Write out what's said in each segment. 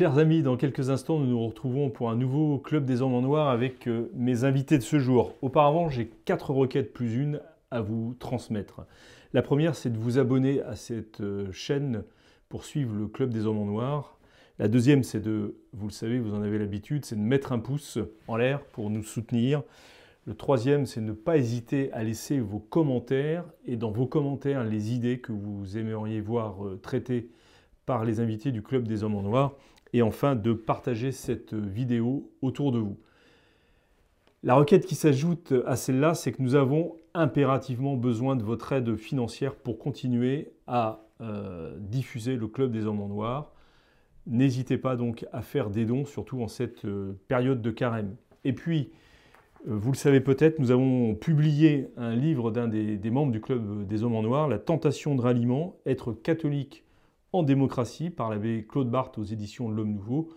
Chers amis, dans quelques instants, nous nous retrouvons pour un nouveau Club des Hommes en Noir avec euh, mes invités de ce jour. Auparavant, j'ai quatre requêtes plus une à vous transmettre. La première, c'est de vous abonner à cette euh, chaîne pour suivre le Club des Hommes en Noir. La deuxième, c'est de, vous le savez, vous en avez l'habitude, c'est de mettre un pouce en l'air pour nous soutenir. Le troisième, c'est ne pas hésiter à laisser vos commentaires et dans vos commentaires les idées que vous aimeriez voir euh, traitées par les invités du Club des Hommes en Noir et enfin de partager cette vidéo autour de vous. La requête qui s'ajoute à celle-là, c'est que nous avons impérativement besoin de votre aide financière pour continuer à euh, diffuser le Club des Hommes en Noir. N'hésitez pas donc à faire des dons, surtout en cette euh, période de carême. Et puis, euh, vous le savez peut-être, nous avons publié un livre d'un des, des membres du Club des Hommes en Noir, La tentation de ralliement, être catholique en démocratie par l'abbé Claude Barthes aux éditions de L'Homme Nouveau.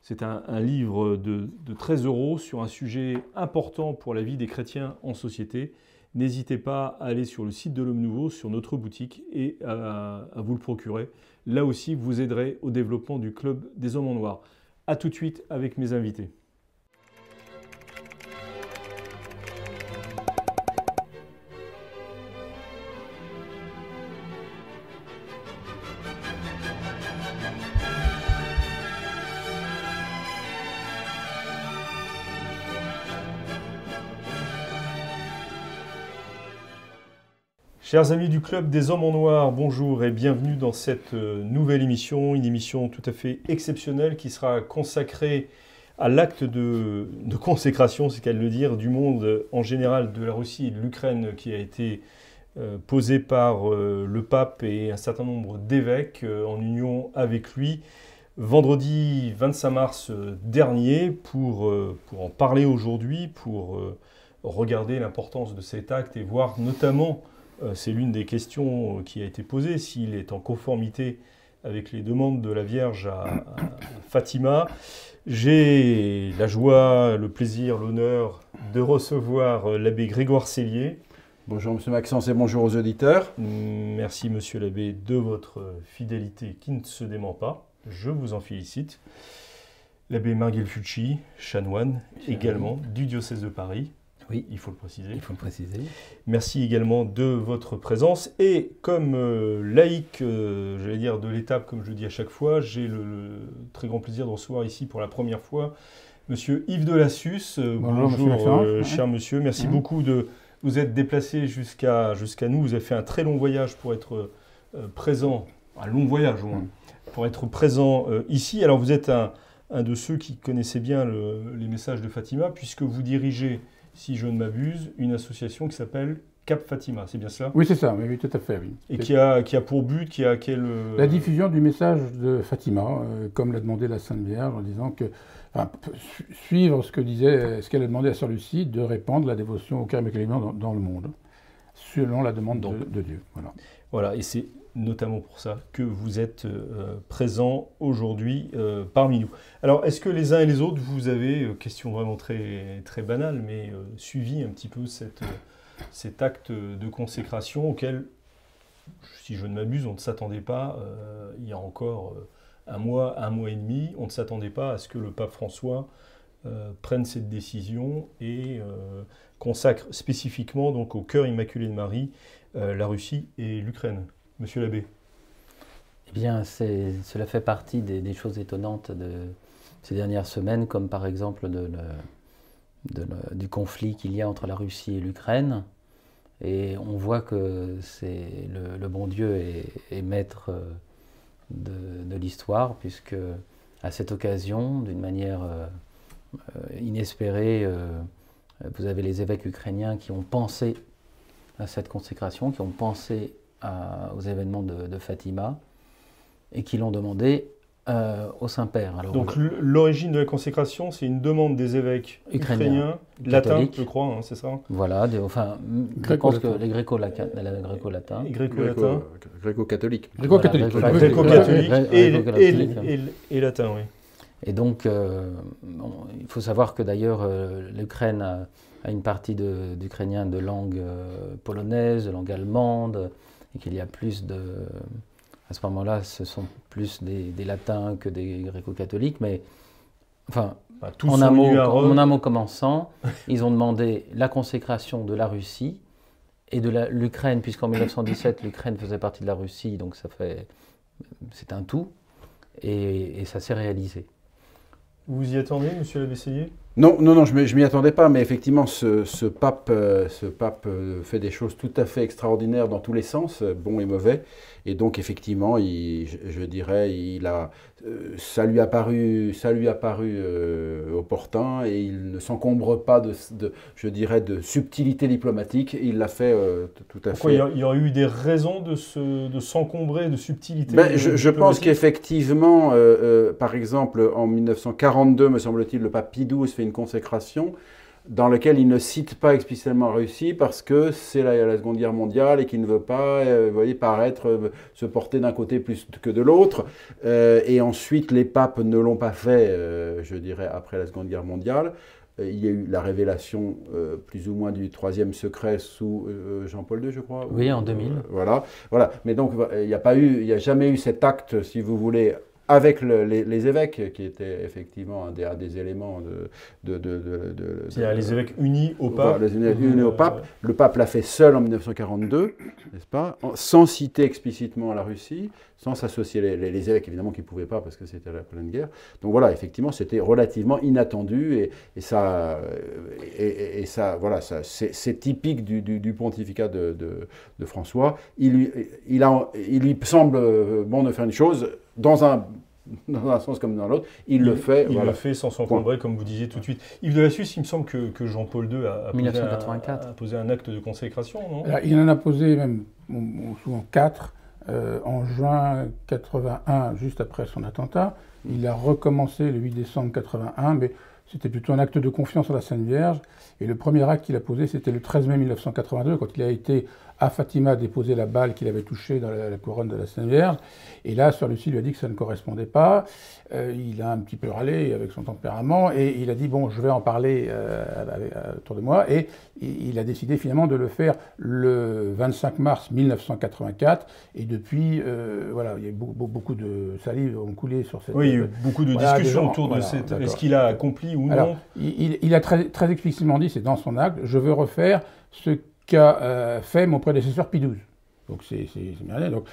C'est un, livre de, 13 euros sur un sujet important pour la vie des chrétiens en société. N'hésitez pas à aller sur le site de L'Homme Nouveau, sur notre boutique, et à, à, vous le procurer. Là aussi, vous aiderez au développement du Club des Hommes en Noir. A tout de suite avec mes invités. Chers amis du Club des Hommes en Noir, bonjour et bienvenue dans cette euh, nouvelle émission, une émission tout à fait exceptionnelle qui sera consacrée à l'acte de, consécration, c'est qu'à le dire, du monde en général, de la Russie et de l'Ukraine qui a été euh, posé par euh, le pape et un certain nombre d'évêques en union avec lui vendredi 25 mars dernier pour, en parler aujourd'hui, pour regarder l'importance de cet acte et voir notamment euh, c'est l'une des questions euh, qui a été posée, s'il est en conformité avec les demandes de la Vierge à, Fatima. J'ai la joie, le plaisir, l'honneur de recevoir euh, l'abbé Grégoire Cellier. Bonjour Monsieur Maxence et bonjour aux auditeurs. Merci Monsieur l'abbé de votre fidélité qui ne se dément pas. Je vous en félicite. L'abbé Marguerite Fucci, chanoine également du diocèse de Paris. Oui, il faut le préciser. Il faut le préciser. Merci également de votre présence. Et comme euh, laïc, euh, j'allais dire de l'étape, comme je dis à chaque fois, j'ai le, très grand plaisir de recevoir ici pour la première fois Monsieur Yves Delassus. Euh, bonjour, cher monsieur. Merci beaucoup de vous être déplacé jusqu'à jusqu'à nous. Vous avez fait un très long voyage pour être présent, un long voyage au moins, pour être présent ici. Alors vous êtes un, un, de ceux qui connaissaient bien les messages de Fatima, puisque vous dirigez si je ne m'abuse, une association qui s'appelle Cap Fatima, c'est bien cela? Oui, c'est ça, oui, tout à fait. Oui. Et qui a, qui a pour but, qui a quel... Euh, la diffusion du message de Fatima, euh, comme l'a demandé la Sainte Vierge, en disant que, suivre ce que disait, ce qu'elle a demandé à Sœur Lucie, de répandre la dévotion au cœur dans, dans le monde, selon la demande de, de, Dieu. Voilà. Voilà, et c'est notamment pour ça que vous êtes euh, présent aujourd'hui euh, parmi nous. Alors, est-ce que les uns et les autres, vous avez, euh, question vraiment très, très banale, mais suivi un petit peu cet acte de consécration auquel, si je ne m'abuse, on ne s'attendait pas, il y a encore un mois, un mois et demi, on ne s'attendait pas à ce que le pape François prenne cette décision et consacre spécifiquement donc au cœur immaculé de Marie la Russie et l'Ukraine. Monsieur l'abbé Eh bien, cela fait partie des, choses étonnantes de ces dernières semaines, comme par exemple du conflit qu'il y a entre la Russie et l'Ukraine. Et on voit que c'est le, bon Dieu est, maître euh, de, l'histoire, puisque à cette occasion, d'une manière euh, euh, inespérée, vous avez les évêques ukrainiens qui ont pensé à cette consécration, qui ont pensé aux événements de, Fatima et qui l'ont demandé euh, au Saint-Père. Donc l'origine de la consécration, c'est une demande des évêques Ukrainiens, ukrainiens, latins, je crois, hein, c'est ça? Voilà, des- enfin, je Gréco-latins. pense que les gréco-latins, les gréco-latins. Et Gréco-latins. Gréco- Gréco-catholique. Gréco-catholique. Voilà, Oui, Gréco-catholique Gré- et, gréco-catholique. et- et- et latin, oui. Et donc, euh, bon, il faut savoir que d'ailleurs, euh, l'Ukraine a, a une partie de- d'Ukrainiens de, langue euh, polonaise, de langue allemande, et qu'il y a plus de. À ce moment-là, ce sont plus des, des latins que des gréco-catholiques, mais. Enfin, tous en un, mot, en un mot commençant, ils ont demandé la consécration de la Russie et de l'Ukraine, puisqu'en 1917, l'Ukraine faisait partie de la Russie, donc ça fait. C'est un tout, et, et ça s'est réalisé. Vous y attendez, monsieur l'Abbé Non, non, non, je ne m'y attendais pas, mais effectivement, ce, ce pape, euh, ce pape euh, fait des choses tout à fait extraordinaires dans tous les sens, euh, bons et mauvais. Et donc, effectivement, il, je, je dirais, il a, euh, ça lui a paru, ça lui a paru euh, opportun et il ne s'encombre pas de, de, je dirais, de subtilité diplomatique. Il l'a fait euh, tout à Pourquoi fait. il y, aurait eu des raisons de se- de s'encombrer de subtilité Ben, je, je pense qu'effectivement, euh, euh, par exemple, en 1942, me semble-t-il, le pape Pie XII fait une consécration dans laquelle il ne cite pas explicitement la Russie parce que c'est la, la Seconde Guerre mondiale et qu'il ne veut pas, euh, vous voyez, paraître, euh, se porter d'un côté plus que de l'autre. Euh, et ensuite, les papes ne l'ont pas fait, je dirais, après la Seconde Guerre mondiale. Il y a eu la révélation plus ou moins du troisième secret sous Jean-Paul II, je crois. Oui, ou- en 2000. euh, voilà, voilà. Mais donc, il n'y a pas eu, il n'y a jamais eu cet acte, si vous voulez, avec le- les, les évêques, qui était effectivement un des, un des éléments de. de, de, de- de- C'est-à-dire les évêques unis au pape. les unis- unis au Euh, pape. Le pape l'a fait seul en 1942, n'est-ce pas Sans citer explicitement la Russie, sans s'associer les, les- les évêques, évidemment, qui ne pouvaient pas parce que c'était la pleine guerre. Donc voilà, effectivement, c'était relativement inattendu et, et ça, et, ça, voilà, ça, c'est typique du, du- du pontificat de, François. Il lui, il, a, il lui semble bon de faire une chose dans un, dans un sens comme dans l'autre. Il, le fait. Il voilà. le fait sans s'encombrer, comme vous disiez tout de suite. Yves de la Suisse, il me semble que, que Jean-Paul II a, a posé 1984. un, a posé un acte de consécration, non? Alors, il en a posé même souvent quatre. Euh, en juin 81, juste après son attentat, il a recommencé le 8 décembre 81, mais c'était plutôt un acte de confiance en la Sainte Vierge. Et le premier acte qu'il a posé, c'était le 13 mai 1982, quand il a été à Fatima déposer la balle qu'il avait touchée dans la, la couronne de la Sainte Vierge. Et là, Sœur Lucie lui a dit que ça ne correspondait pas. Euh, il a un petit peu râlé avec son tempérament et il a dit bon, je vais en parler euh, avec- euh, autour de moi. Et il a décidé finalement de le faire le 25 mars 1984. Et depuis, euh, voilà, il y a beaucoup, beaucoup- beaucoup de salive ont coulé sur cette. Oui, il y a eu beaucoup de Voilà, discussions gens, autour voilà, de cette, est-ce qu'il a accompli ou Alors, non? il, il- il a très, très explicitement dit, c'est dans son acte, je veux refaire ce qu'a euh, fait mon prédécesseur Pie XII. Donc c'est. Donc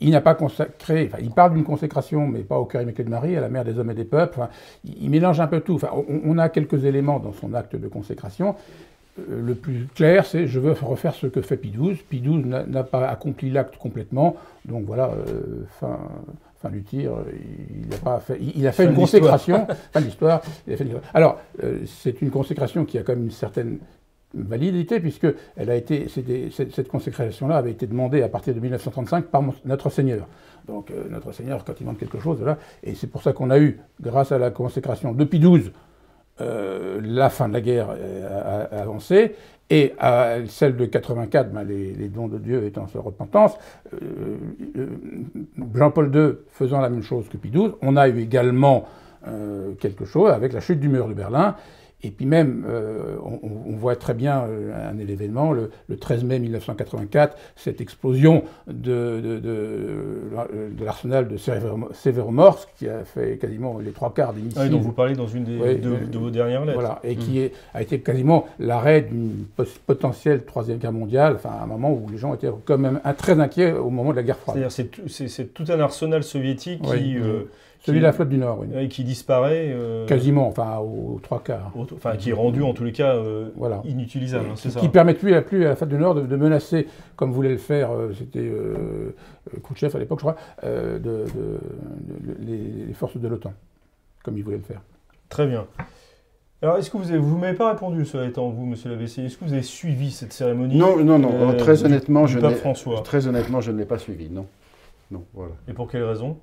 il n'a pas consacré, enfin il parle d'une consécration, mais pas au cœur immaculé de Marie, à la mère des hommes et des peuples. Enfin, il, mélange un peu tout. Enfin, on, on a quelques éléments dans son acte de consécration. Euh, Le plus clair, c'est je veux refaire ce que fait Pie XII. Pie XII n'a pas accompli l'acte complètement. Donc voilà, euh, fin, fin du tir, il a, pas fait, il, il a fait une consécration. fin de l'histoire. Alors, euh, c'est une consécration qui a quand même une certaine validité, puisque elle a été, cette, consécration-là avait été demandée à partir de 1935 par notre Seigneur. Donc euh, notre Seigneur, quand il demande quelque chose, et c'est pour ça qu'on a eu, grâce à la consécration de Pie XII, la fin de la guerre euh, a, a avancé, et à celle de 84, ben, les, les dons de Dieu étant sur repentance, euh, euh, Jean-Paul II faisant la même chose que Pie XII, on a eu également quelque chose avec la chute du mur de Berlin. Et puis même, euh, on, on voit très bien euh, un événement, le, le 13 mai 1984, cette explosion de, de, de, de l'arsenal de Sévéromorsk, qui a fait quasiment les trois quarts des missiles. Ah dont vous parlez dans une des, de, euh, vos dernières lettres. Voilà, et qui est- a été quasiment l'arrêt d'une potentielle troisième guerre mondiale, enfin à un moment où les gens étaient quand même très inquiets au moment de la guerre froide. C'est-à-dire c'est tout, un arsenal soviétique qui, euh, Celui de la flotte du Nord, oui. ouais, qui disparaît, euh, Quasiment, enfin aux trois quarts. enfin qui est rendu en tous les cas euh, Voilà. inutilisable. hein, c'est qui, ça. qui permettent plus à, plus à la flotte du Nord de, de menacer, comme voulait le faire, euh, c'était euh, euh, Khrouchtchev à l'époque, je crois, euh, de, de- de- les, les forces de l'OTAN, comme il voulait le faire. Très bien. Alors, est-ce que vous avez, vous m'avez pas répondu, cela étant vous, Monsieur l'ABC, est-ce que vous avez suivi cette cérémonie? Non, non, non. euh, très honnêtement, du je Très honnêtement, je ne l'ai pas suivi. Non, non. Voilà. Et pour quelle raison?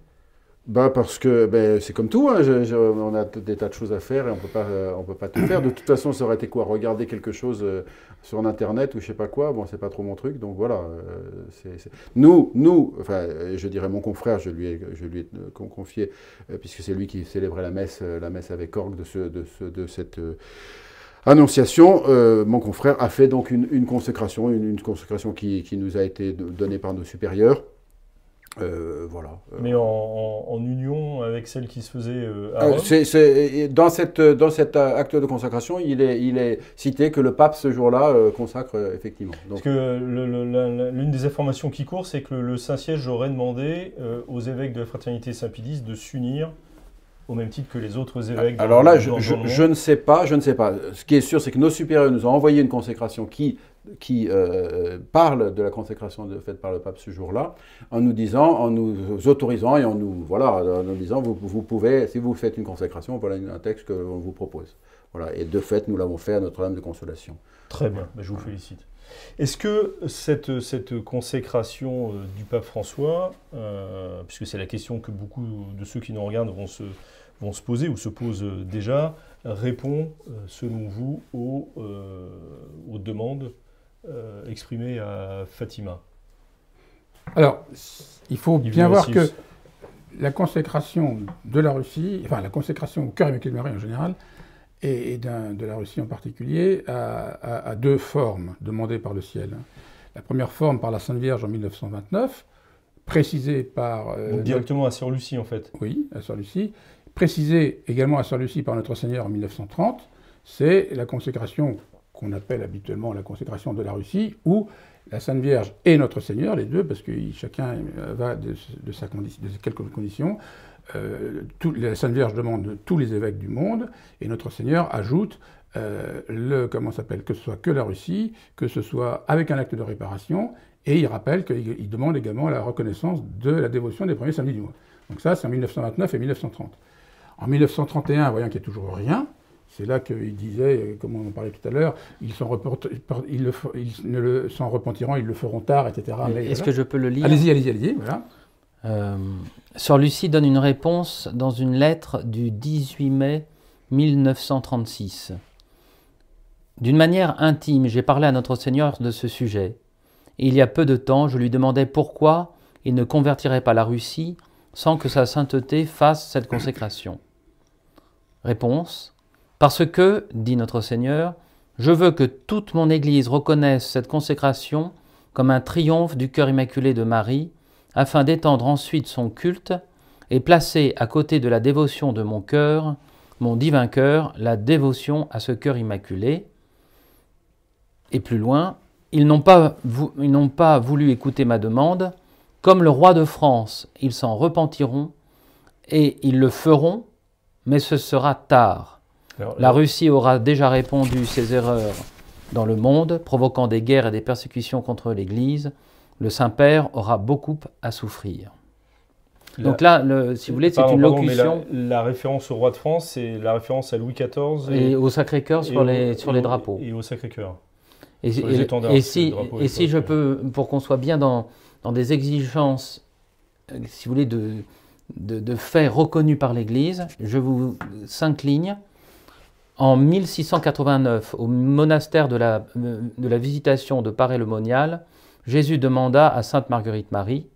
Bah parce que ben, c'est comme tout, hein, on a des tas de choses à faire et on euh, on peut pas tout faire. De toute façon, ça aurait été quoi Regarder quelque chose euh, sur Internet ou je sais pas quoi? Bon, c'est pas trop mon truc, donc voilà. euh, Nous, nous, enfin, euh, je dirais mon confrère, je lui ai, je lui ai con- confié, puisque c'est lui qui célébrait la messe, la messe avec orgue de, ce, de, ce- de cette annonciation. mon confrère a fait donc une, une consécration, une, une consécration qui, qui nous a été donnée par nos supérieurs. Euh, voilà. Mais en, en- en union avec celle qui se faisait euh, à Euh, dans, cette, dans cet acte de consacration, il est, il est cité que le pape, ce jour-là, consacre effectivement. Parce que l'une des informations qui court, c'est que le, le Saint-Siège aurait demandé euh, aux évêques de la fraternité Saint-Pédis de s'unir au même titre que les autres évêques. alors là, je ne sais pas, je ne sais pas. Ce qui est sûr, c'est que nos supérieurs nous ont envoyé une consécration qui, qui euh, parle de la consécration de- faite par le pape ce jour-là, en nous disant, en nous autorisant et en nous, voilà, en nous disant, vous, vous pouvez, si vous faites une consécration, voilà un texte qu'on vous propose. Voilà. Et de fait, nous l'avons fait à Notre-Dame de Consolation. Très bien, ben, je vous félicite. Est-ce que cette, cette consécration euh, du pape François, euh, puisque c'est la question que beaucoup de ceux qui nous regardent vont se, vont se poser ou se posent déjà, répond, selon vous, aux, euh, aux demandes euh, exprimées à Fatima Alors, il faut bien voir que la consécration de la Russie, enfin la consécration au cœur immaculé de Marie en général, et, et de la Russie en particulier, a, deux formes demandées par le ciel. La première forme par la Sainte Vierge en 1929, précisée par... euh, Donc directement à Sœur Lucie, en fait. oui, à Sœur Lucie. Précisé également à Sœur Lucie par notre Seigneur en 1930, c'est la consécration qu'on appelle habituellement la consécration de la Russie, où la Sainte Vierge et notre Seigneur, les deux, parce que chacun va de, de sa condi- de quelques conditions, euh, la Sainte Vierge demande de tous les évêques du monde, et notre Seigneur ajoute euh, le comment s'appelle que ce soit que la Russie, que ce soit avec un acte de réparation, et il rappelle qu'il il demande également la reconnaissance de la dévotion des premiers samedis du mois. Donc ça, c'est en 1929 et 1930. En 1931, voyant qu'il n'y a toujours rien, c'est là qu'il disait, euh, comme on en parlait tout à l'heure, ils ils le ils ne le- s'en repentiront, ils le feront tard, etc. Est-ce que je peux le lire? Allez-y, allez-y, allez-y, voilà. Euh, Sœur Lucie donne une réponse dans une lettre du 18 mai 1936. D'une manière intime, j'ai parlé à notre Seigneur de ce sujet. Et il y a peu de temps, je lui demandais pourquoi il ne convertirait pas la Russie sans que sa sainteté fasse cette consécration. Réponse Parce que, dit notre Seigneur, je veux que toute mon Église reconnaisse cette consécration comme un triomphe du cœur immaculé de Marie, afin d'étendre ensuite son culte et placer à côté de la dévotion de mon cœur, mon divin cœur, la dévotion à ce cœur immaculé. Et plus loin, ils n'ont pas, pas voulu écouter ma demande. Comme le roi de France, ils s'en repentiront et ils le feront, mais ce sera tard. Alors, La Russie aura déjà répondu ses erreurs dans le monde, provoquant des guerres et des persécutions contre l'Église. Le Saint-Père aura beaucoup à souffrir. Donc là, le- si vous voulez, c'est Pardon, une pardon, locution La, la référence au roi de France, c'est la référence à Louis XIV et au Sacré-Cœur sur les, sur les au- drapeaux. Et au Sacré-Cœur. Et, si, et si je peux, pour qu'on soit bien dans, dans des exigences, euh, si vous voulez, de, de, de faits reconnus par l'Église, je vous s'incline. En 1689, au monastère de la, euh, Visitation de Paray-le-Monial, Jésus demanda à Sainte Marguerite Marie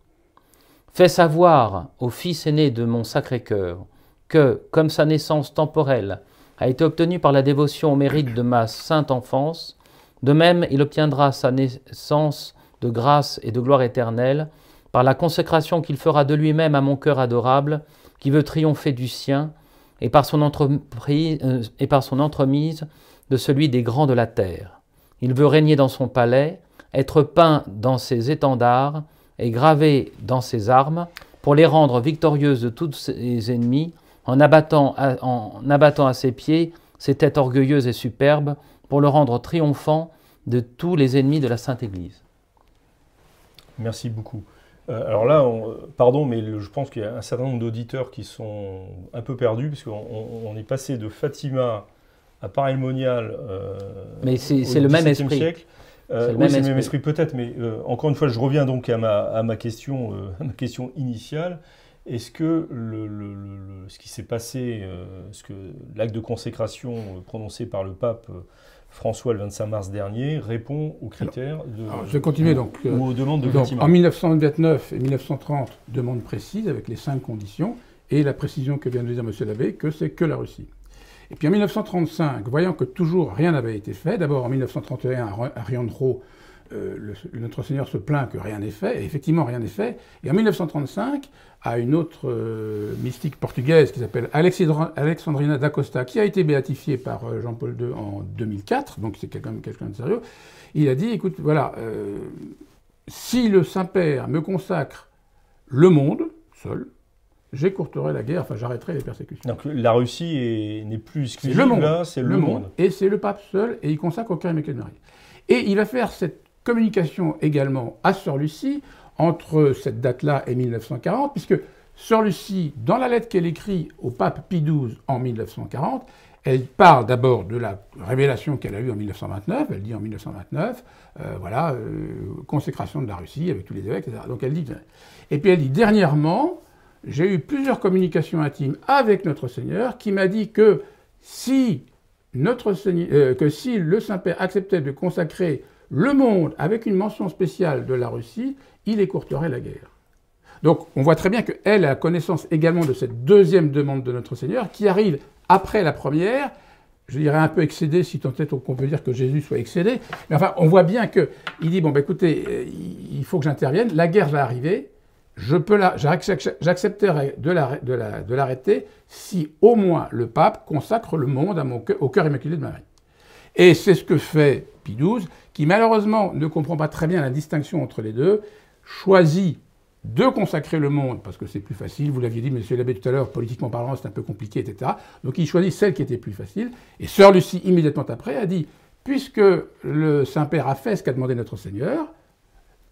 Fais savoir au fils aîné de mon Sacré-Cœur que, comme sa naissance temporelle a été obtenue par la dévotion au mérite de ma sainte enfance, de même il obtiendra sa naissance de grâce et de gloire éternelle par la consécration qu'il fera de lui-même à mon cœur adorable, qui veut triompher du sien, et par son, entreprise, euh, et par son entremise de celui des grands de la terre. Il veut régner dans son palais, être peint dans ses étendards et gravé dans ses armes, pour les rendre victorieuses de tous ses ennemis, en abattant à, en abattant à ses pieds ses têtes orgueilleuses et superbes, pour le rendre triomphant de tous les ennemis de la Sainte Église. Merci beaucoup. Euh, alors là, on- pardon, mais le- je pense qu'il y a un certain nombre d'auditeurs qui sont un peu perdus, parce qu'on on- on est passé de Fatima à Paray-le-Monial. euh, Mais c'est- le même esprit. siècle. Euh, C'est le oui, même c'est le même esprit. peut-être, mais euh, encore une fois, je reviens donc à ma, à ma, question, euh, à ma question initiale. Est-ce que le, le- le- ce qui s'est passé, euh, ce que l'acte de consécration euh, prononcé par le pape euh, François le 25 mars dernier répond aux critères de, Alors, je vais continuer donc. euh, ou aux demandes de Donc, en 1929 et 1930, demande précise avec les cinq conditions et la précision que vient de dire M. Labbé que c'est que la Russie. Et puis en 1935, voyant que toujours rien n'avait été fait, d'abord en 1931 à Ri- à Riandro, euh, le- notre Seigneur se plaint que rien n'est fait, et effectivement rien n'est fait. Et en 1935, à une autre euh, mystique portugaise qui s'appelle Alexandrina d'Acosta, qui a été béatifiée par euh, Jean-Paul II en 2004, donc c'est quelqu'un de sérieux, il a dit, écoute, voilà, si le Saint-Père me consacre le monde, seul, j'écourterai la guerre, enfin j'arrêterai les persécutions. Donc la Russie est- n'est plus C'est exclusive, le monde. là, c'est le, monde. Et c'est le pape seul, et il consacre au cœur Marie. Et il va faire cette communication également à Sœur Lucie entre cette date-là et 1940, puisque Sœur Lucie, dans la lettre qu'elle écrit au pape Pie XII en 1940, elle parle d'abord de la révélation qu'elle a eue en 1929, elle dit en 1929, euh, voilà, euh, consécration de la Russie avec tous les évêques, etc. Donc elle dit, et puis elle dit dernièrement, j'ai eu plusieurs communications intimes avec notre Seigneur qui m'a dit que si notre Seigneur, euh, que si le Saint-Père acceptait de consacrer le monde avec une mention spéciale de la Russie, il écourterait la guerre. Donc on voit très bien qu'elle a connaissance également de cette deuxième demande de notre Seigneur qui arrive après la première, je dirais un peu excédé, si tant est qu'on peut dire que Jésus soit excédé. Mais enfin, on voit bien qu'il dit, bon, ben, écoutez, euh, il faut que j'intervienne, la guerre va arriver, je peux la, j'acc- j'accepterai de la- de la- de l'arrêter si au moins le pape consacre le monde au cœur immaculé de Marie. Et c'est ce que fait Pie qui malheureusement ne comprend pas très bien la distinction entre les deux, choisit de consacrer le monde, parce que c'est plus facile, vous l'aviez dit, monsieur l'abbé tout à l'heure, politiquement parlant, c'est un peu compliqué, etc. Donc il choisit celle qui était plus facile, et Sœur Lucie, immédiatement après, a dit, puisque le Saint-Père a fait ce qu'a demandé notre Seigneur,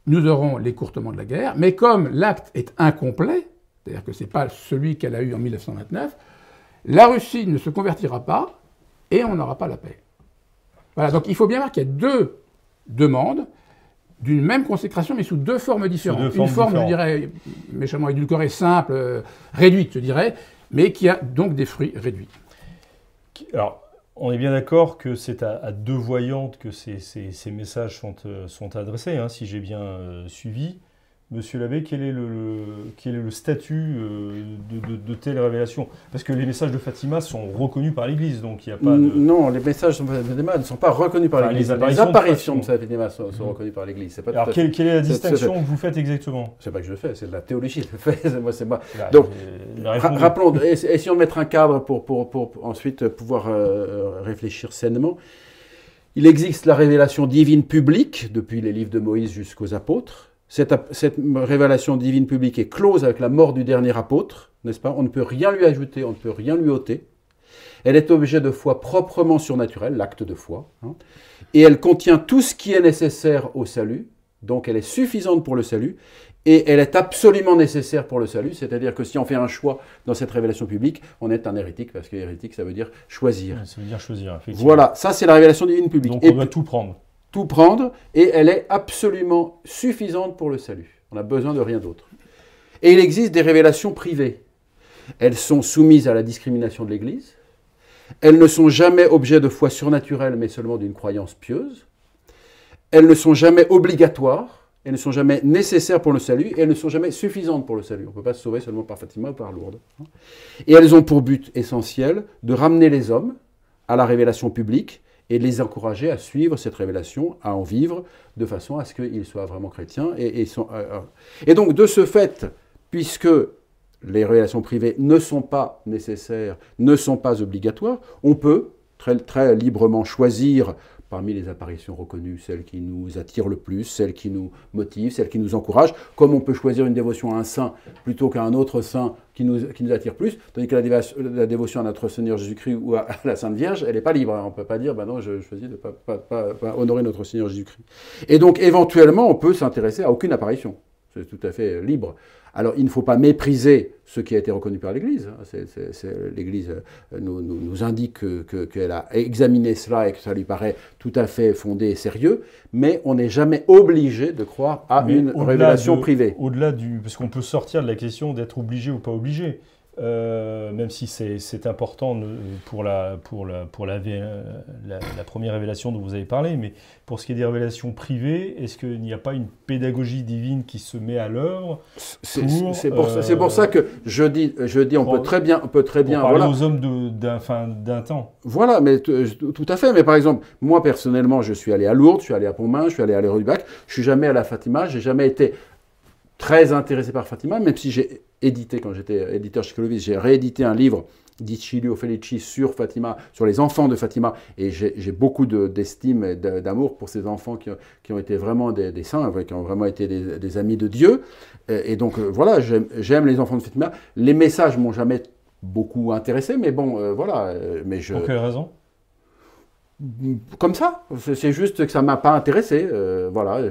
nous aurons l'écourtement de la guerre, mais comme l'acte est incomplet, c'est-à-dire que ce n'est pas celui qu'elle a eu en 1929, la Russie ne se convertira pas et on n'aura pas la paix. Voilà, donc il faut bien voir qu'il y a deux demandes d'une même consécration, mais sous deux formes différentes. deux formes Une forme, différentes. je dirais, méchamment édulcorée, simple, euh, réduite, je dirais, mais qui a donc des fruits réduits. Alors, on est bien d'accord que c'est à, à deux voyantes que ces, ces- ces messages sont, euh, sont adressés, hein, si j'ai bien euh, suivi. Monsieur l'abbé, quel est le, le- quel est le statut euh, de, de- de telle révélation? Parce que les messages de Fatima sont reconnus par l'Église, donc il n'y a pas de... Non, les messages de Fatima ne sont pas reconnus par Enfin, l'Église. les Les apparitions de de Fatima sont, sont reconnues par l'Église. Tout Alors, quelle, quelle est la distinction que vous faites exactement? C'est pas que je le fais, c'est de la théologie. Je le fais, moi, c'est moi. Là, Donc, Ra- Rappelons, ess- essayons de mettre un cadre pour, pour, pour ensuite pouvoir euh, réfléchir sainement. Il existe la révélation divine publique, depuis les livres de Moïse jusqu'aux apôtres. Cette, révélation divine publique est close avec la mort du dernier apôtre, n'est-ce pas? On ne peut rien lui ajouter, on ne peut rien lui ôter. Elle est objet de foi proprement surnaturelle, l'acte de foi, hein. et elle contient tout ce qui est nécessaire au salut, donc elle est suffisante pour le salut, et elle est absolument nécessaire pour le salut, c'est-à-dire que si on fait un choix dans cette révélation publique, on est un hérétique, parce que hérétique, ça veut dire choisir. Ça veut dire choisir, effectivement. Voilà, ça c'est la révélation divine publique. Donc Et on doit tout prendre. Tout prendre, et elle est absolument suffisante pour le salut. On n'a besoin de rien d'autre. Et il existe des révélations privées. Elles sont soumises à la discrimination de l'Église. Elles ne sont jamais objet de foi surnaturelle, mais seulement d'une croyance pieuse. Elles ne sont jamais obligatoires. Elles ne sont jamais nécessaires pour le salut. Et elles ne sont jamais suffisantes pour le salut. On ne peut pas se sauver seulement par Fatima ou par Lourdes. Et elles ont pour but essentiel de ramener les hommes à la révélation publique et les encourager à suivre cette révélation, à en vivre, de façon à ce qu'ils soient vraiment chrétiens. Euh, euh. Et donc, de ce fait, puisque les révélations privées ne sont pas nécessaires, ne sont pas obligatoires, on peut très, très librement choisir parmi les apparitions reconnues celles qui nous attirent le plus, celles qui nous motivent, celles qui nous encouragent, comme on peut choisir une dévotion à un saint plutôt qu'à un autre saint qui nous, qui nous attire plus, tandis que la, dévotion à notre Seigneur Jésus-Christ ou à, la Sainte Vierge, elle n'est pas libre. hein. On ne peut pas dire, bah non, je choisis de ne pas honorer notre Seigneur Jésus-Christ. Et donc, éventuellement, on peut s'intéresser à aucune apparition. C'est tout à fait libre. Alors, il ne faut pas mépriser ce qui a été reconnu par l'Église. L'Église euh, nous, nous, indique qu'elle a examiné cela et que ça lui paraît tout à fait fondé et sérieux, mais on n'est jamais obligé de croire à une révélation privée. Au-delà du... Parce qu'on peut sortir de la question d'être obligé ou pas obligé. Euh, même si c'est important pour, la, pour, la, pour la, la, première révélation dont vous avez parlé, mais pour ce qui est des révélations privées, est-ce qu'il n'y a pas une pédagogie divine qui se met à l'œuvre C'est pour, pour, euh, ça que je dis, je dis on peut très bien... On peut très bien parler aux hommes d'un temps. Voilà, mais tout à fait. Mais par exemple, moi personnellement, je suis allé à Lourdes, je suis allé à Pontmain, je suis allé à l'Héros du Bac, je suis jamais à la Fatima, j'ai jamais été très intéressé par Fatima, même si j'ai édité, quand j'étais éditeur chez Clovis, j'ai réédité un livre d'Ichilio Felici sur Fatima, sur les enfants de Fatima, et j'ai beaucoup d'estime et d'amour pour ces enfants qui, ont été vraiment des, saints, qui ont vraiment été des, amis de Dieu. Et, donc euh, voilà, j'aime les enfants de Fatima. Les messages m'ont jamais beaucoup intéressé, mais bon, euh, voilà. Euh, mais je, pour quelle raison? Comme ça. C'est juste que ça m'a pas intéressé. Euh, voilà,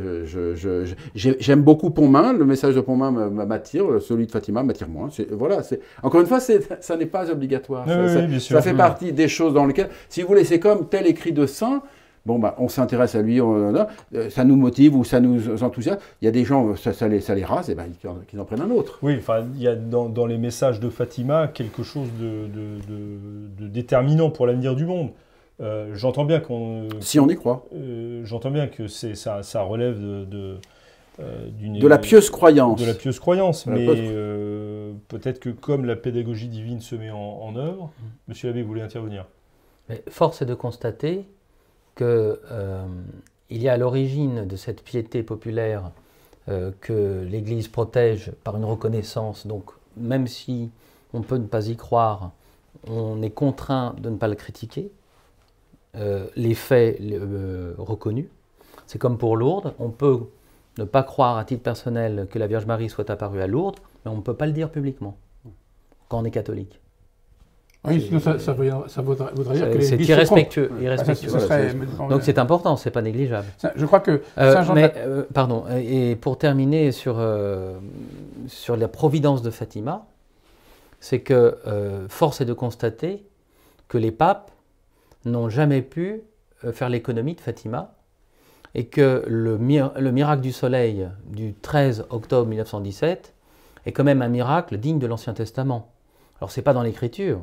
j'aime beaucoup Pontmain. Le message de Pontmain m'attire, celui de Fatima m'attire moins. Voilà, encore une fois, ça n'est pas obligatoire. ça, fait partie des choses dans lesquelles, si vous voulez, c'est comme tel écrit de saint. Bon, bah, on s'intéresse à lui, euh, ça nous motive ou ça nous enthousiasme. Il y a des gens, ça, les, ça les rase, et ben, qu'ils en, prennent un autre. Oui, enfin, il y a dans, les messages de Fatima quelque chose de, de déterminant pour l'avenir du monde. Euh, j'entends bien qu'on. Si on y croit. Euh, j'entends bien que c'est ça, ça relève de, de euh, de la pieuse croyance. De la pieuse croyance, mais peut-être que comme la pédagogie divine se met en, œuvre, mm. Monsieur l'abbé voulait intervenir? Mais force est de constater que il y a à l'origine de cette piété populaire que l'Église protège par une reconnaissance. Donc, même si on peut ne pas y croire, on est contraint de ne pas le critiquer. Euh, les faits euh, reconnus. C'est comme pour Lourdes, on peut ne pas croire à titre personnel que la Vierge Marie soit apparue à Lourdes, mais on ne peut pas le dire publiquement quand on est catholique. Oui, sinon ça, ça, voudrait, dire que c'est irrespectueux. irrespectueux. Donc c'est important, c'est pas négligeable. je crois que euh, pardon. Et pour terminer sur sur la providence de Fatima, c'est que force est de constater que les papes n'ont jamais pu euh, faire l'économie de Fatima et que le, miracle du soleil du 13 octobre 1917 est quand même un miracle digne de l'Ancien Testament. Alors c'est pas dans l'Écriture.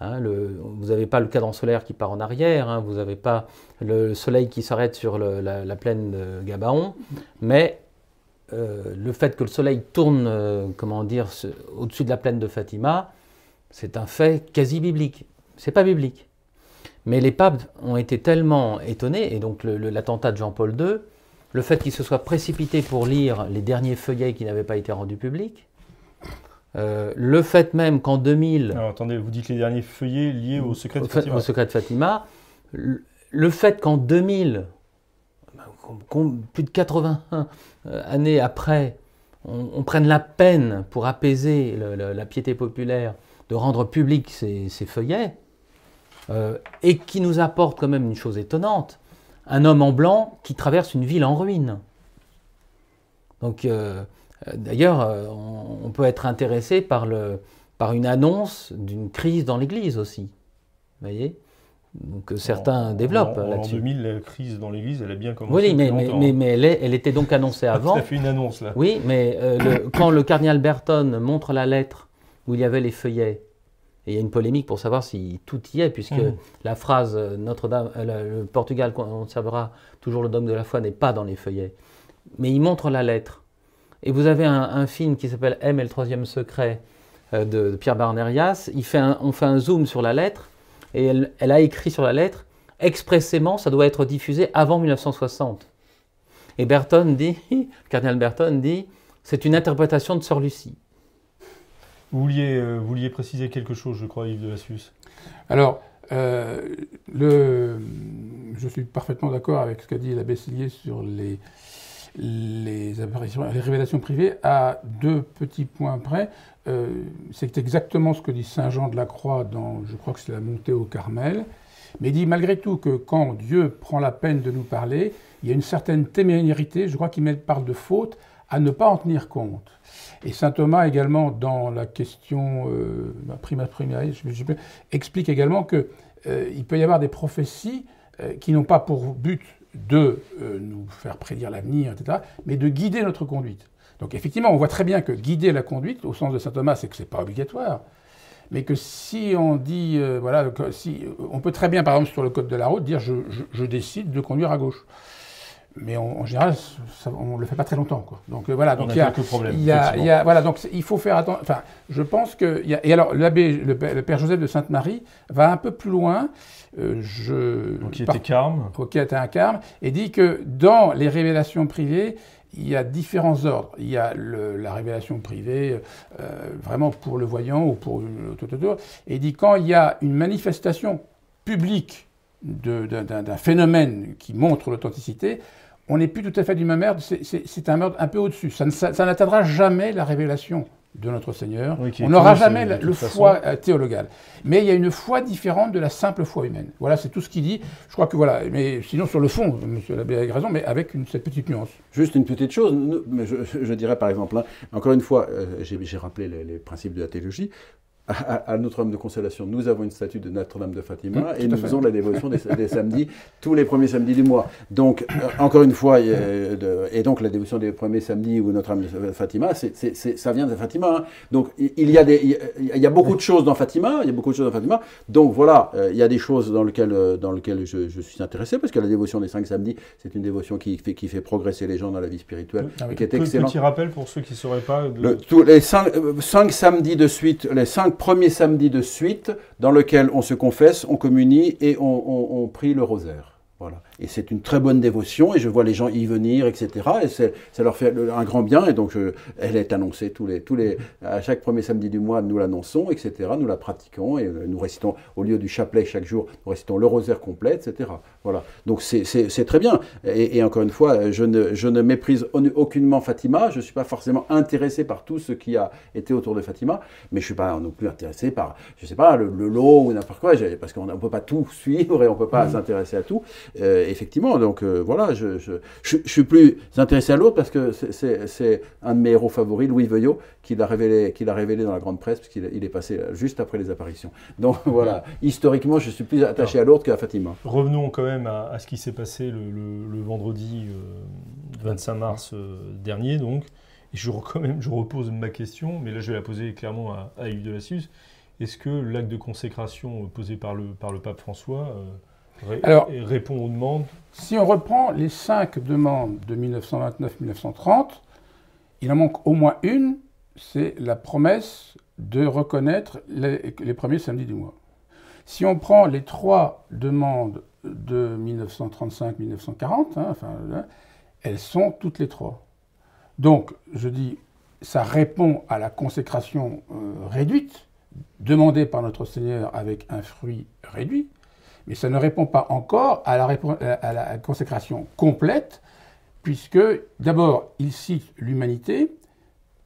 Hein, vous n'avez pas le cadran solaire qui part en arrière, hein, vous n'avez pas le soleil qui s'arrête sur la, plaine de Gabaon, mais euh, le fait que le soleil tourne, euh, comment dire, au-dessus de la plaine de Fatima, c'est un fait quasi biblique. C'est pas biblique. Mais les papes ont été tellement étonnés, et donc l'attentat de Jean-Paul II, le fait qu'ils se soient précipités pour lire les derniers feuillets qui n'avaient pas été rendus publics, euh, le fait même qu'en 2000... Alors, attendez, vous dites les derniers feuillets liés au secret de Fatima. Au secret de Fatima. Le fait qu'en 2000, plus de 81 euh, années après, on, prenne la peine pour apaiser la piété populaire de rendre publics ces feuillets, euh, et qui nous apporte quand même une chose étonnante, un homme en blanc qui traverse une ville en ruine. Donc, euh, euh, d'ailleurs, on, peut être intéressé par, le, par une annonce d'une crise dans l'Église aussi. Vous voyez? Donc certains développent là-dessus. En 2000, la crise dans l'Église, elle a bien commencé. Oui, mais, mais, mais, elle, elle, était donc annoncée avant. Ça fait une annonce là. Oui, mais quand le cardinal Berton montre la lettre où il y avait les feuillets et il y a une polémique pour savoir si tout y est, puisque mmh. la phrase euh, Notre-Dame, euh, le Portugal conservera toujours le dogme de la foi n'est pas dans les feuillets. Mais il montre la lettre. Et vous avez un, film qui s'appelle M et le troisième secret euh, de, Pierre Barnerias. Il fait on fait un zoom sur la lettre et elle, elle, a écrit sur la lettre expressément, ça doit être diffusé avant 1960. Et Berton dit, cardinal Berton dit, c'est une interprétation de Sœur Lucie. Vous vouliez, euh, préciser quelque chose, je crois, Yves de la Suisse. Alors, euh, je suis parfaitement d'accord avec ce qu'a dit l'abbé Bessélier sur les, les, apparitions, les révélations privées à deux petits points près. Euh, c'est exactement ce que dit Saint Jean de la Croix dans, je crois que c'est la montée au Carmel. Mais il dit malgré tout que quand Dieu prend la peine de nous parler, il y a une certaine témérité, je crois qu'il parle de faute, à ne pas en tenir compte. Et saint Thomas également, dans la question euh, prima explique également qu'il euh, peut y avoir des prophéties euh, qui n'ont pas pour but de nous faire prédire l'avenir, etc., mais de guider notre conduite. Donc effectivement, on voit très bien que guider la conduite, au sens de saint Thomas, c'est que ce n'est pas obligatoire mais que si on dit, voilà, si, on peut très bien, par exemple, sur le code de la route, dire je, décide de conduire à gauche. Mais en général, on ne le fait pas très longtemps. Quoi. Donc euh, voilà, donc il y a, il y a, y a, voilà, donc il faut faire attention. Enfin, je pense que y a, et alors l'abbé, le, père Joseph de Sainte-Marie va un peu plus loin. Euh, je, donc il était carme. Ok, était un carme, et dit que dans les révélations privées, il y a différents ordres. Il y a la révélation privée, euh, vraiment pour le voyant ou pour tout autour. Et il dit quand il y a une manifestation publique d'un phénomène qui montre l'authenticité, on n'est plus tout à fait du même ordre, c'est un ordre un peu au-dessus. Ça n'atteindra jamais la révélation de notre Seigneur. on n'aura jamais le, foi euh, théologal. Mais il y a une foi différente de la simple foi humaine. Voilà, c'est tout ce qu'il dit. Je crois que voilà, mais sinon sur le fond, M. l'abbé a raison, mais avec une, cette petite nuance. Juste une petite chose, mais je, dirais par exemple, hein, encore une fois, euh, j'ai rappelé les, les, principes de la théologie à, Notre-Dame de Consolation, nous avons une statue de Notre-Dame de Fatima mmh, et nous faisons la dévotion des, samedis, tous les premiers samedis du mois. Donc, euh, encore une fois, et donc la dévotion des premiers samedis ou Notre-Dame de Fatima, ça vient de Fatima. Hein. Donc, il y, a des, il y a beaucoup de choses dans Fatima, il y a beaucoup de choses dans Fatima. Donc, voilà, euh, il y a des choses dans lesquelles, euh, dans lesquelles je, suis intéressé, parce que la dévotion des cinq samedis, c'est une dévotion qui fait, qui fait progresser les gens dans la vie spirituelle, ah qui est excellente. Petit rappel pour ceux qui ne sauraient pas. les cinq, cinq samedis de suite, les cinq premier samedi de suite dans lequel on se confesse, on communie et on, on prie le rosaire. Voilà. Et c'est une très bonne dévotion, et je vois les gens y venir, etc. Et ça leur fait un grand bien, et donc elle est annoncée tous les, tous les, à chaque premier samedi du mois, nous l'annonçons, etc. Nous la pratiquons, et nous récitons, au lieu du chapelet chaque jour, nous récitons le rosaire complet, etc. Voilà. Donc c'est très bien. Et, encore une fois, je ne, je ne méprise aucunement Fatima, je ne suis pas forcément intéressé par tout ce qui a été autour de Fatima, mais je ne suis pas non plus intéressé par, je ne sais pas, le, lot ou n'importe quoi, parce qu'on ne peut pas tout suivre et on ne peut pas mmh. s'intéresser à tout. Euh, effectivement, donc euh, voilà, je, suis plus intéressé à l'autre parce que c'est un de mes héros favoris, Louis Veuillot, qui l'a révélé, qui révélé dans la grande presse, puisqu'il il est passé juste après les apparitions. Donc voilà, historiquement, je suis plus attaché à l'autre qu'à Fatima. Revenons quand même à, ce qui s'est passé le, vendredi 25 euh, mars euh, dernier, donc. Et je, repose ma question, mais là je vais la poser clairement à, Yves de Est-ce que l'acte de consécration posé par le pape François alors, répond aux demandes Si on reprend les cinq demandes de 1929-1930, il en manque au moins une, c'est la promesse de reconnaître les, premiers samedis du mois. Si on prend les trois demandes de 1935-1940, hein, enfin, elles sont toutes les trois. Donc, je dis, ça répond à la consécration euh, réduite, demandée par notre Seigneur avec un fruit réduit, mais ça ne répond pas encore à la, consécration complète, puisque d'abord, il cite l'humanité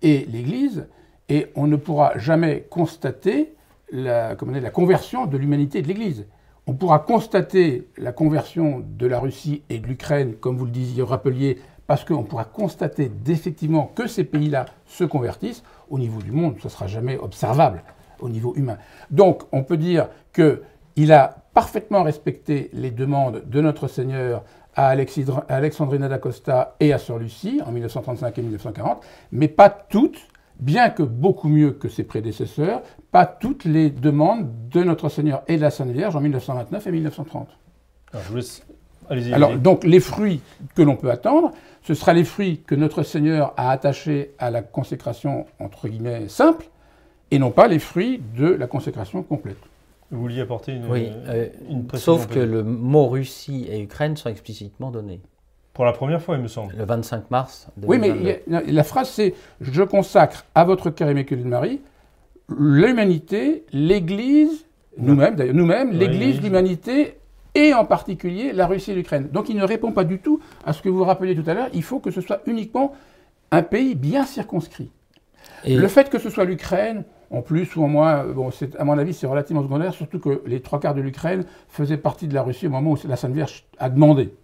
et l'Église, et on ne pourra jamais constater la, conversion de l'humanité et de l'Église. On pourra constater la conversion de la Russie et de l'Ukraine, comme vous le disiez, rappeliez, parce qu'on pourra constater effectivement que ces pays-là se convertissent. Au niveau du monde, ce ne sera jamais observable au niveau humain. Donc, on peut dire qu'il a parfaitement respecté les demandes de notre Seigneur à Alexandrina d'Acosta et à Sœur Lucie en 1935 et 1940, mais pas toutes, bien que beaucoup mieux que ses prédécesseurs, pas toutes les demandes de notre Seigneur et de la Sainte Vierge en 1929 et 1930. Alors, je Alors donc les fruits que l'on peut attendre, ce sera les fruits que notre Seigneur a attachés à la consécration entre guillemets simple, et non pas les fruits de la consécration complète. Vous vouliez apporter une, oui, euh, Sauf que le mot Russie et Ukraine sont explicitement donnés. Pour la première fois, il me semble. Le 25 mars. Oui, mais la phrase c'est Je consacre à votre cœur immaculé de Marie l'humanité, l'Église, nous-mêmes d'ailleurs, nous-mêmes, l'Église, l'humanité et en particulier la Russie et l'Ukraine. Donc il ne répond pas du tout à ce que vous rappeliez tout à l'heure. Il faut que ce soit uniquement un pays bien circonscrit. Et le fait que ce soit l'Ukraine, en plus ou en moins, bon, à mon avis, c'est relativement secondaire, surtout que les trois quarts de l'Ukraine faisaient partie de la Russie au moment où la Sainte Vierge a demandé.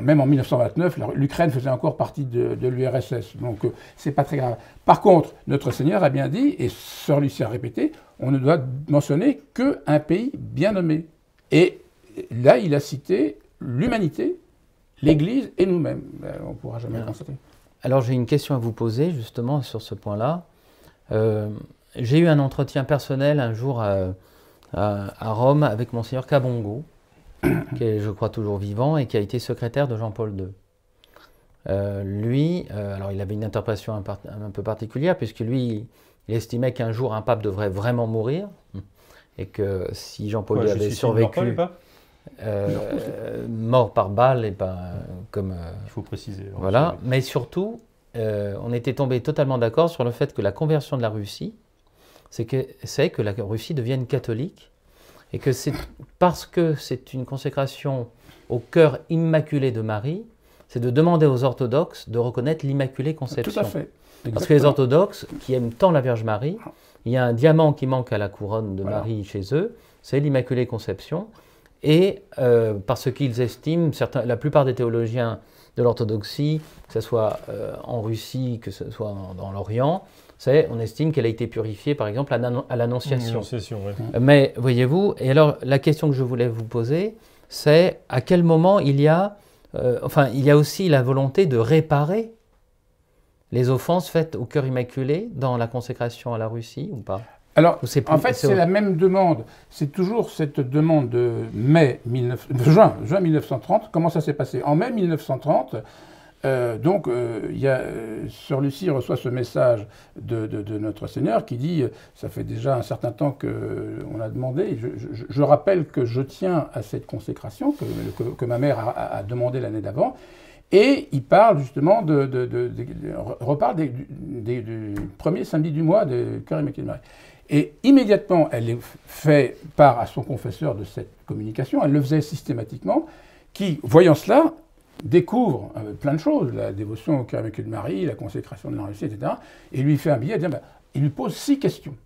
même en 1929, l'Ukraine faisait encore partie de, l'URSS. Donc, ce c'est pas très grave. Par contre, notre Seigneur a bien dit, et Sœur Lucie a répété, on ne doit mentionner qu'un pays bien nommé. Et là, il a cité l'humanité, l'Église et nous-mêmes. Ben, on ne pourra jamais le constater. Alors j'ai une question à vous poser justement sur ce point-là. Euh, j'ai eu un entretien personnel un jour à, Rome avec Monseigneur Cabongo, qui est je crois toujours vivant et qui a été secrétaire de Jean-Paul II. Euh, lui, euh, alors il avait une interprétation un, un, peu particulière puisque lui, il estimait qu'un jour un pape devrait vraiment mourir et que si Jean-Paul II avait survécu, euh, mort par balle et pas comme. Euh, Il faut préciser. Voilà, mais surtout, euh, on était tombé totalement d'accord sur le fait que la conversion de la Russie, c'est que, c'est que la Russie devienne catholique et que c'est parce que c'est une consécration au cœur immaculé de Marie, c'est de demander aux orthodoxes de reconnaître l'Immaculée Conception. Tout à fait. Parce que les orthodoxes, qui aiment tant la Vierge Marie, il y a un diamant qui manque à la couronne de Marie chez eux, c'est l'Immaculée Conception et euh, parce qu'ils estiment, certains, la plupart des théologiens de l'orthodoxie, que ce soit euh, en Russie, que ce soit dans l'Orient, c'est, on estime qu'elle a été purifiée, par exemple, à l'Annonciation. Mais voyez-vous, et alors la question que je voulais vous poser, c'est à quel moment il y a, euh, enfin, il y a aussi la volonté de réparer les offenses faites au cœur immaculé dans la consécration à la Russie ou pas? Alors, en fait, c'est la même demande. C'est toujours cette demande de mai 19... juin, juin 1930. Comment ça s'est passé? En mai 1930, euh, donc, euh, a, euh, Sœur Lucie reçoit ce message de, notre Seigneur qui dit Ça fait déjà un certain temps qu'on a demandé. Je, rappelle que je tiens à cette consécration que, ma mère a, demandé l'année d'avant. Et il parle justement de. reparle du premier samedi du mois de Cœur Immaculé de. Et immédiatement, elle fait part à son confesseur de cette communication, elle le faisait systématiquement, qui, voyant cela, découvre euh, plein de choses, la dévotion au cœur de Marie, la consécration de la Russie, etc., et lui fait un billet, ben, il lui pose six questions.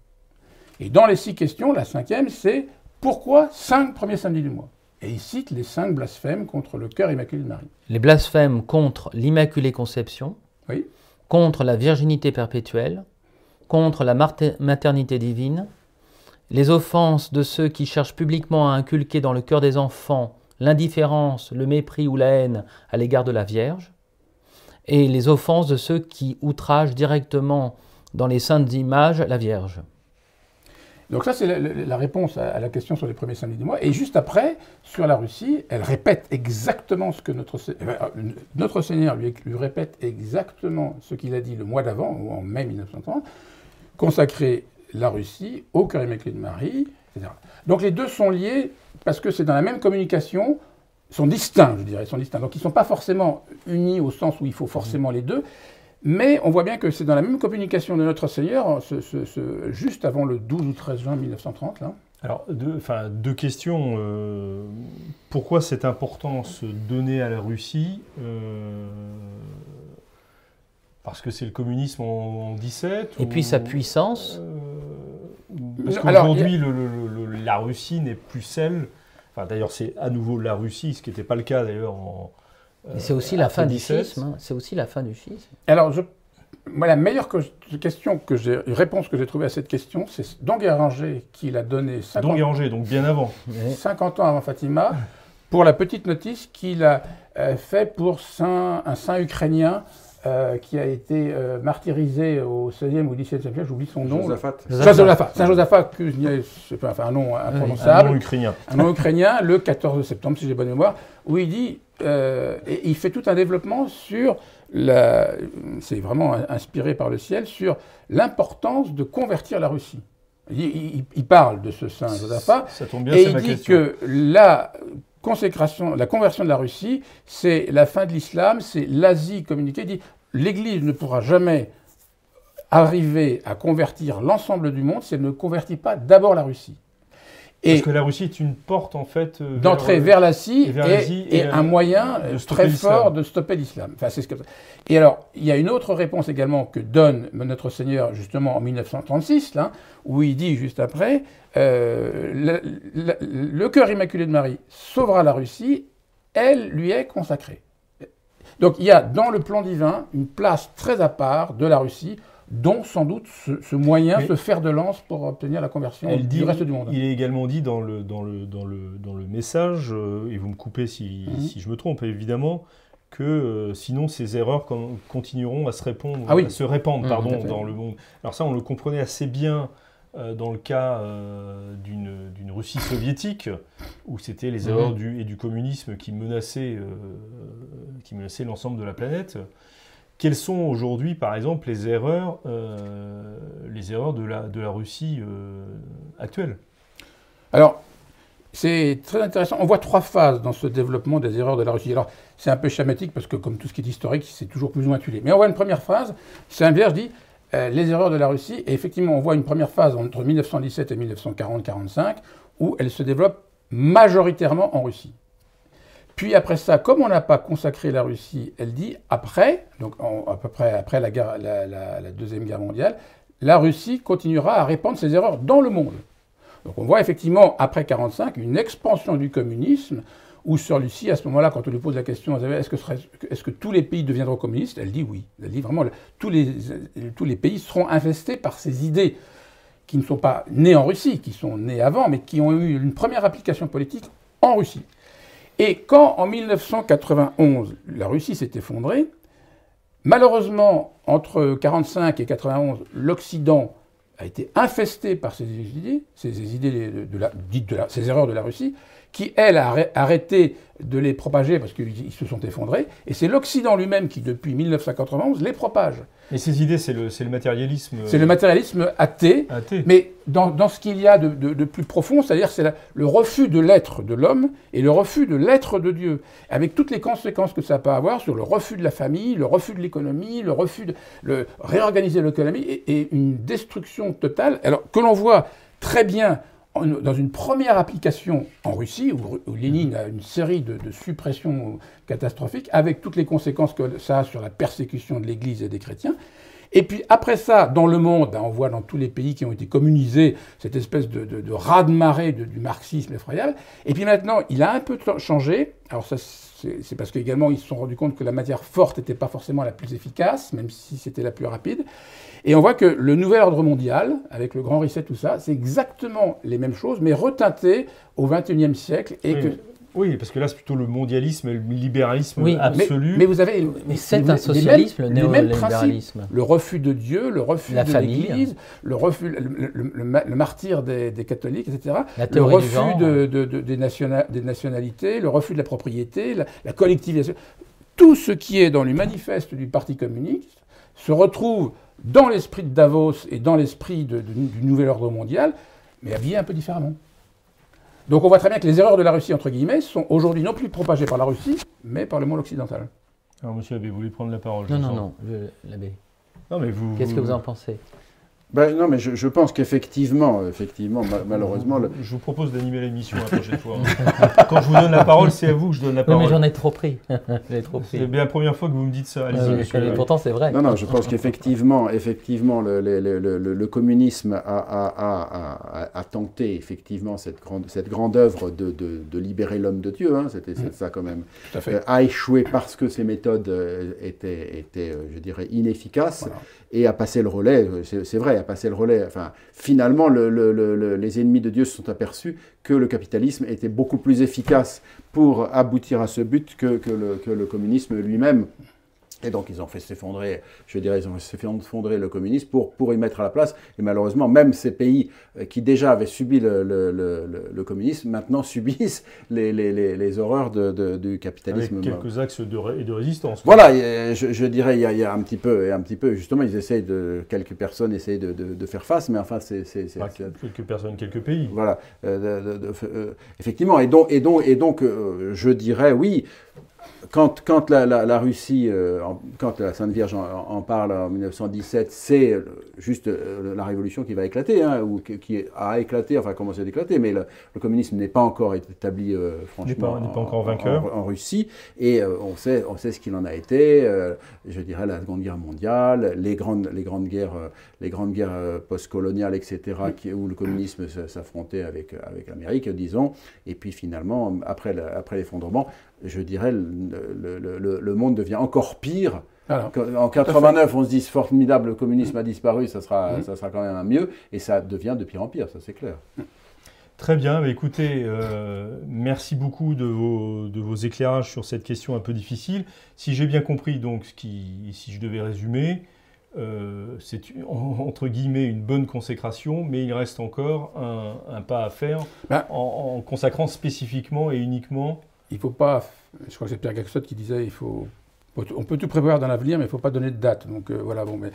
Et dans les six questions, la cinquième, c'est pourquoi cinq premiers samedis du mois? Et il cite les cinq blasphèmes contre le cœur immaculé de Marie. Les blasphèmes contre l'Immaculée Conception, oui. contre la virginité perpétuelle, contre la maternité divine, les offenses de ceux qui cherchent publiquement à inculquer dans le cœur des enfants l'indifférence, le mépris ou la haine à l'égard de la Vierge, et les offenses de ceux qui outragent directement dans les saintes images la Vierge. Donc ça, c'est la, réponse à, la question sur les premiers samedis du mois. Et juste après, sur la Russie, elle répète exactement ce que notre, euh, notre Seigneur lui, lui répète exactement ce qu'il a dit le mois d'avant, ou en mai 1930 consacrer la Russie au cœur immaculé de Marie, etc. Donc les deux sont liés parce que c'est dans la même communication, sont distincts, je dirais, sont distincts. Donc ils ne sont pas forcément unis au sens où il faut forcément les deux, mais on voit bien que c'est dans la même communication de notre Seigneur, juste avant le 12 ou 13 juin 1930. Là. Alors, deux, enfin, deux questions. Euh, pourquoi cette importance donnée à la Russie euh, parce que c'est le communisme en, 17 Et puis sa puissance euh, Parce qu'aujourd'hui, la Russie n'est plus celle. Enfin, d'ailleurs, c'est à nouveau la Russie, ce qui n'était pas le cas d'ailleurs en. c'est aussi, la fin du schisme. Hein. C'est aussi la fin du schisme. Alors, je, moi, la meilleure question que j'ai, réponse que j'ai trouvée à cette question, c'est Don Guéranger qui l'a donné 50, donc bien avant. 50 ans avant Fatima, pour la petite notice qu'il a euh, fait pour saint, un saint ukrainien euh, qui a été euh, martyrisé au XVIe ou XVIIe siècle, j'oublie son nom. Josaphat. Josaphat. Saint Josaphat, enfin, un nom imprononçable. Un nom ukrainien. Un nom ukrainien, le 14 septembre, si j'ai bonne mémoire, où il dit, euh, et il fait tout un développement sur, la, c'est vraiment inspiré par le ciel, sur l'importance de convertir la Russie. Il, il, parle de ce saint Josaphat. Ça tombe bien, et il dit que la la conversion de la Russie, c'est la fin de l'islam, c'est l'Asie communiquée. dit l'Église ne pourra jamais arriver à convertir l'ensemble du monde si elle ne convertit pas d'abord la Russie. Parce que la Russie est une porte en fait euh, d'entrée vers, euh, l'Asie et, un moyen très fort de stopper l'islam. Enfin, c'est ce Et alors, il y a une autre réponse également que donne notre Seigneur justement en 1936, là, où il dit juste après euh, le, cœur immaculé de Marie sauvera la Russie, elle lui est consacrée. Donc il y a dans le plan divin une place très à part de la Russie, dont sans doute ce, moyen, Mais- ce fer de lance pour obtenir la conversion Elle dit, du reste du monde. Il est également dit dans le, dans le, dans le, dans le message, euh, et vous me coupez si, Mhm. si je me trompe évidemment, que euh, sinon ces erreurs con- continueront à se, répondre, Ah oui. à se répandre Mhm, pardon, dans le monde. Alors ça, on le comprenait assez bien euh, dans le cas euh, d'une Russie soviétique, où c'était les Mhm. erreurs du, et du communisme qui menaçaient, qui menaçaient l'ensemble de la planète. Quelles sont aujourd'hui, par exemple, les erreurs, euh, les erreurs de la, de la Russie euh, actuelle? Alors, c'est très intéressant. On voit trois phases dans ce développement des erreurs de la Russie. Alors, c'est un peu schématique parce que, comme tout ce qui est historique, c'est toujours plus ou moins tué. Mais on voit une première phase. Saint-Vierge dit euh, les erreurs de la Russie. Et effectivement, on voit une première phase entre 1917 et 1940-45 où elle se développe majoritairement en Russie. Puis après ça, comme on n'a pas consacré la Russie, elle dit après, donc à peu près après la, Deuxième Guerre mondiale, la Russie continuera à répandre ses erreurs dans le monde. Donc on voit effectivement, après 1945, une expansion du communisme, où sur Lucie, à ce moment-là, quand on lui pose la question, est-ce que, tous les pays deviendront communistes? Elle dit oui. Elle dit vraiment, tous les pays seront infestés par ces idées qui ne sont pas nées en Russie, qui sont nées avant, mais qui ont eu une première application politique en Russie. Et quand, en 1991, la Russie s'est effondrée, malheureusement, entre 1945 et 1991, l'Occident a été infesté par ces idées, ces idées de, la, dites de ces erreurs de la Russie, qui, elle, a arrê- arrêté de les propager parce qu'ils ils se sont effondrés. Et c'est l'Occident lui-même qui, depuis 1991, les propage. Et ces idées, c'est le, matérialisme C'est le matérialisme athée, athée. mais dans, dans ce qu'il y a de, de- de plus profond, c'est-à-dire c'est le refus de l'être de l'homme et le refus de l'être de Dieu, avec toutes les conséquences que ça peut avoir sur le refus de la famille, le refus de l'économie, le refus de le, réorganiser l'économie et, et une destruction totale. Alors que l'on voit très bien en- dans une première application en Russie, où, Lénine a une série de suppressions catastrophiques, avec toutes les conséquences que ça a sur la persécution de l'Église et des chrétiens. Et puis après ça, dans le monde, ben, on voit dans tous les pays qui ont été communisés cette espèce de, de, de raz-de-marée de- du marxisme effroyable. Et puis maintenant, il a un peu changé. Alors ça, c'est c'est parce qu'également, ils se sont rendus compte que la matière forte n'était pas forcément la plus efficace, même si c'était la plus rapide. Et on voit que le nouvel ordre mondial, avec le grand reset, tout ça, c'est exactement les mêmes choses, mais reteinté au XXIe siècle. Et oui, que, oui, parce que là, c'est plutôt le mondialisme et le libéralisme Oui, absolu. mais, mais vous avez... Mais c'est un socialisme, le les mêmes néolibéralisme. Le refus de Dieu, le refus La de l'Église, le refus, le, le- le ma- le martyr des, des catholiques, etc. La Le refus genre. de- de- de- des, nationa- des nationalités, le refus de la propriété, la, la collectivisation. Tout ce qui est dans le manifeste du Parti communiste se retrouve dans l'esprit de Davos et dans l'esprit du nouvel ordre mondial, mais habillé un peu différemment. Donc on voit très bien que les erreurs de la Russie, entre guillemets, sont aujourd'hui non plus propagées par la Russie, mais par le monde occidental. Alors, monsieur Abbé, vous voulez prendre la parole Non, vous non, sens. non, l'abbé. Non, mais vous. Qu'est-ce que vous en pensez? Ben, non, mais je, je pense qu'effectivement, effectivement, ma- malheureusement, le- Je vous propose d'animer l'émission la prochaine fois. hein. Quand je vous donne la parole, c'est à vous que je donne la Non, mais parole. j'en ai trop pris. J'en ai trop C'est pris. bien la première fois que vous me dites ça. Allez-y, Euh, pourtant, c'est vrai. Non, non, je pense qu'effectivement, effectivement, le, le- le- le- le communisme a, a- a- a- a tenté effectivement cette grande, cette grande œuvre de, de- de libérer l'homme de Dieu. hein, C'était ça quand même. Tout à fait. euh, a échoué parce que ses méthodes euh, étaient, étaient euh, je dirais, inefficaces Voilà. et a passé le relais. c'est vrai, a passé le relais. Finalement, le- le- le- le- les ennemis de Dieu se sont aperçus que le capitalisme était beaucoup plus efficace pour aboutir à ce but que le communisme lui-même. Et donc, ils ont fait s'effondrer, je dirais, ils ont fait s'effondrer le communisme pour, pour y mettre à la place. Et malheureusement, même ces pays euh, qui déjà avaient subi le, le- le- le- communisme, maintenant subissent les, les- les- les horreurs de- de- du capitalisme. Avec quelques axes de, ré- et de résistance. Voilà, et je, je dirais, il y, a, il y a un petit peu, et un petit peu, justement, ils essayent de, quelques personnes essayent de, de- de faire face, mais enfin, c'est, quelques personnes, quelques pays. voilà, euh, euh, effectivement, et donc, et donc, et donc euh, je dirais, oui, quand, quand la, la- la Russie, euh, en- quand la Sainte Vierge en, en parle en 1917, c'est euh, juste euh, la révolution qui va éclater, hein, ou qui, qui a éclaté, enfin commencé à éclater, mais le, le communisme n'est pas encore établi, euh, franchement, N'est pas- pas encore en- vainqueur. en, Russie, et on, sait, on sait ce qu'il en a été, je dirais la Seconde Guerre mondiale, les grandes, les grandes guerres, les grandes guerres postcoloniales, etc., qui- où le communisme s'affrontait avec, avec l'Amérique, disons, et puis finalement, après l'effondrement, je dirais, le, le, le monde devient encore pire Alors, en 89, on se dit ce formidable le communisme a disparu, ça sera, ça sera quand même un mieux, et ça devient de pire en pire, ça c'est clair. Très bien, bah, écoutez, euh, merci beaucoup de vos, de vos éclairages sur cette question un peu difficile. Si j'ai bien compris, donc, ce qui, si je devais résumer, euh, c'est en- entre guillemets une bonne consécration, mais il reste encore un, un pas à faire en, en consacrant spécifiquement et uniquement. Il faut pas. Je crois que c'est Pierre Gaxot qui disait il faut. On peut tout prévoir dans l'avenir, mais il ne faut pas donner de date. Donc euh, voilà, bon, mais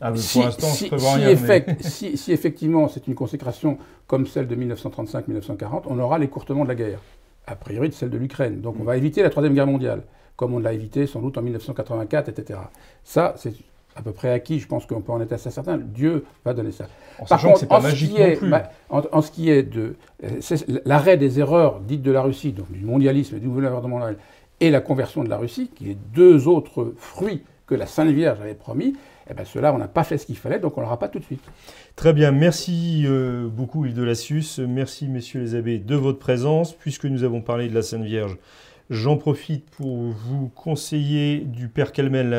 Ah, si, pour l'instant, si- je prévois si rien. mais- effect- si- si effectivement c'est une consécration comme celle de 1935-1940, on aura l'écourtement de la guerre, a priori de celle de l'Ukraine. Donc on va éviter la Troisième Guerre mondiale, comme on l'a évité sans doute en 1984, etc. Ça, c'est à peu près acquis, je pense qu'on peut en être assez certain. Dieu va donner ça. En Par sachant contre, que c'est pas en ce qui est- plus. en, en ce qui est de euh, l'arrêt des erreurs dites de la Russie, donc du mondialisme et du gouvernement mondial, et la conversion de la Russie, qui est deux autres fruits que la Sainte Vierge avait promis, eh ben ceux-là, on n'a pas fait ce qu'il fallait, donc on ne l'aura pas tout de suite. Très bien, merci euh, beaucoup Yves de Lassus, merci messieurs les abbés de votre présence. Puisque nous avons parlé de la Sainte Vierge, j'en profite pour vous conseiller du Père Calmel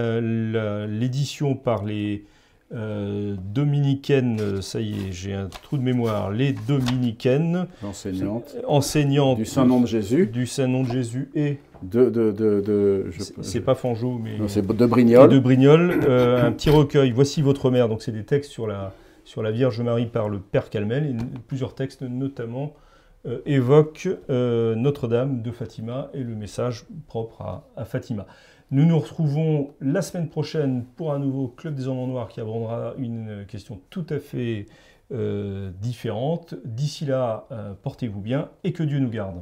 l'édition par les euh, dominicaines, ça y est, j'ai un trou de mémoire, les dominicaines Enseignante. enseignantes Du Saint-Nom de Jésus, du Saint-Nom de Jésus et, de. de, de, c'est- pas Fangeau, mais... c'est de et Brignoles. de Brignoles, euh, un petit recueil. Voici votre mère. Donc c'est des textes sur la sur la Vierge Marie par le Père Calmel et plusieurs textes notamment euh, évoquent euh, Notre-Dame de Fatima et le message propre à, Fatima. Nous nous retrouvons la semaine prochaine pour un nouveau Club des Hommes en Noir qui abordera une question tout à fait euh, différente. D'ici là, portez-vous bien et que Dieu nous garde.